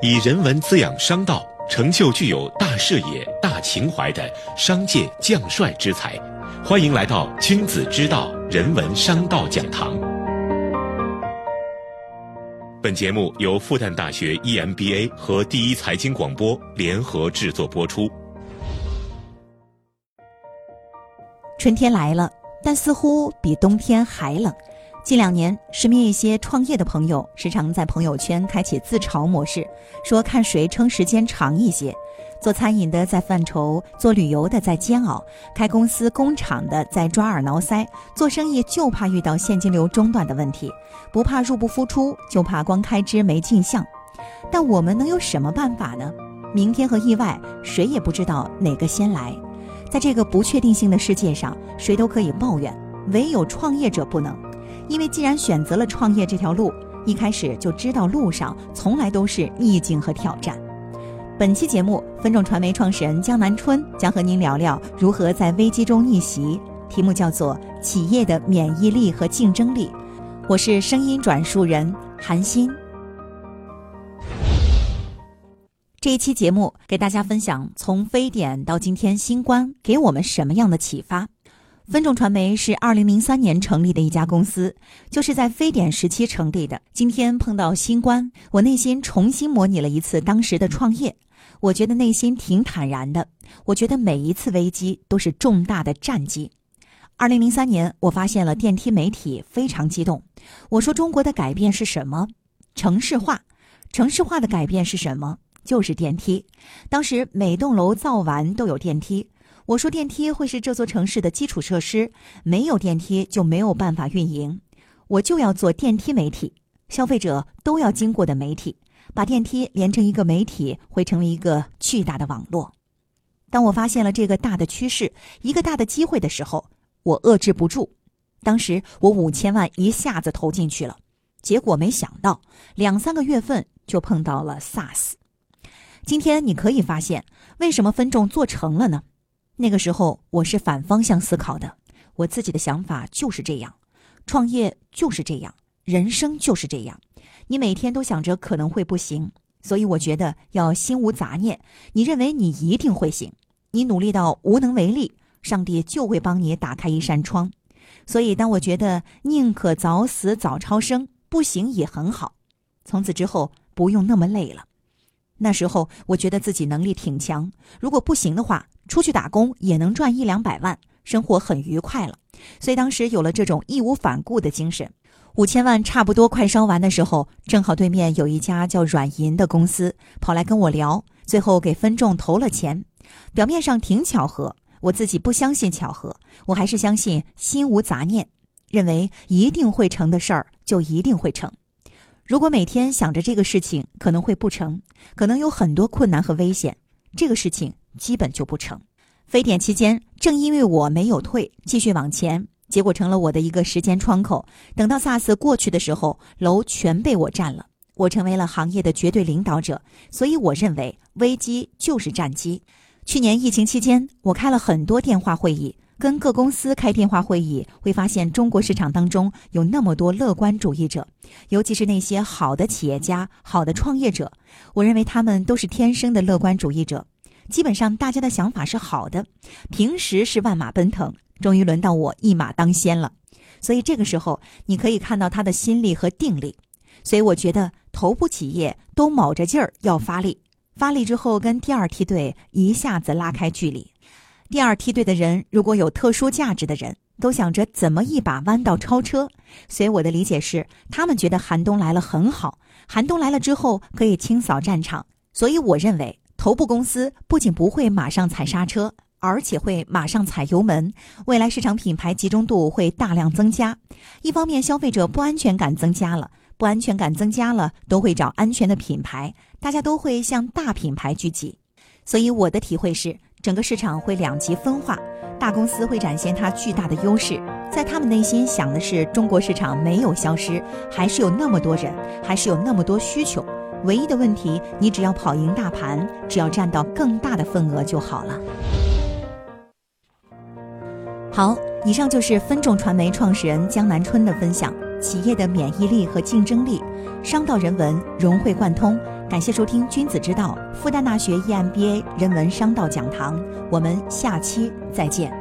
以人文滋养商道，成就具有大视野、大情怀的商界将帅之才。欢迎来到君子之道人文商道讲堂。本节目由复旦大学 EMBA 和第一财经广播联合制作播出。春天来了，但似乎比冬天还冷。近两年，身边一些创业的朋友时常在朋友圈开启自嘲模式，说看谁撑时间长一些。做餐饮的在犯愁，做旅游的在煎熬，开公司工厂的在抓耳挠腮。做生意就怕遇到现金流中断的问题，不怕入不敷出，就怕光开支没进项。但我们能有什么办法呢？明天和意外，谁也不知道哪个先来。在这个不确定性的世界上，谁都可以抱怨，唯有创业者不能。因为既然选择了创业这条路，一开始就知道路上从来都是逆境和挑战。本期节目，分众传媒创始人江南春将和您聊聊如何在危机中逆袭，题目叫做《企业的免疫力和竞争力》。我是声音转述人韩欣。这一期节目给大家分享从非典到今天新冠给我们什么样的启发。分众传媒是二零零三年成立的一家公司，就是在非典时期成立的。今天碰到新冠，我内心重新模拟了一次当时的创业，我觉得内心挺坦然的。我觉得每一次危机都是重大的战机。二零零三年，我发现了电梯媒体，非常激动。我说中国的改变是什么？城市化。城市化的改变是什么？就是电梯。当时每栋楼造完都有电梯。我说电梯会是这座城市的基础设施，没有电梯就没有办法运营。我就要做电梯媒体，消费者都要经过的媒体，把电梯连成一个媒体，会成为一个巨大的网络。当我发现了这个大的趋势，一个大的机会的时候，我遏制不住。当时我五千万一下子投进去了，结果没想到两三个月份就碰到了 SARS。今天你可以发现，为什么分众做成了呢？那个时候我是反方向思考的，我自己的想法就是这样，创业就是这样，人生就是这样。你每天都想着可能会不行，所以我觉得要心无杂念。你认为你一定会行，你努力到无能为力，上帝就会帮你打开一扇窗。所以当我觉得宁可早死早超生，不行也很好，从此之后不用那么累了。那时候我觉得自己能力挺强，如果不行的话。出去打工也能赚一两百万，生活很愉快了，所以当时有了这种义无反顾的精神。五千万差不多快烧完的时候，正好对面有一家叫软银的公司跑来跟我聊，最后给分众投了钱。表面上挺巧合，我自己不相信巧合，我还是相信心无杂念，认为一定会成的事儿就一定会成。如果每天想着这个事情可能会不成，可能有很多困难和危险，这个事情。基本就不成。非典期间，正因为我没有退，继续往前，结果成了我的一个时间窗口。等到 SARS 过去的时候，楼全被我占了，我成为了行业的绝对领导者。所以我认为，危机就是战机。去年疫情期间，我开了很多电话会议，跟各公司开电话会议，会发现中国市场当中有那么多乐观主义者，尤其是那些好的企业家、好的创业者，我认为他们都是天生的乐观主义者。基本上大家的想法是好的，平时是万马奔腾，终于轮到我一马当先了。所以这个时候你可以看到他的心力和定力。所以我觉得头部企业都卯着劲儿要发力，发力之后跟第二梯队一下子拉开距离。第二梯队的人如果有特殊价值的人，都想着怎么一把弯道超车。所以我的理解是，他们觉得寒冬来了很好，寒冬来了之后可以清扫战场。所以我认为。头部公司不仅不会马上踩刹车，而且会马上踩油门。未来市场品牌集中度会大量增加。一方面，消费者不安全感增加了，不安全感增加了，都会找安全的品牌，大家都会向大品牌聚集。所以我的体会是，整个市场会两极分化。大公司会展现它巨大的优势，在他们内心想的是，中国市场没有消失，还是有那么多人，还是有那么多需求。唯一的问题，你只要跑赢大盘，只要占到更大的份额就好了。好，以上就是分众传媒创始人江南春的分享。企业的免疫力和竞争力，商道人文融会贯通，感谢收听《君子之道》复旦大学 EMBA 人文商道讲堂，我们下期再见。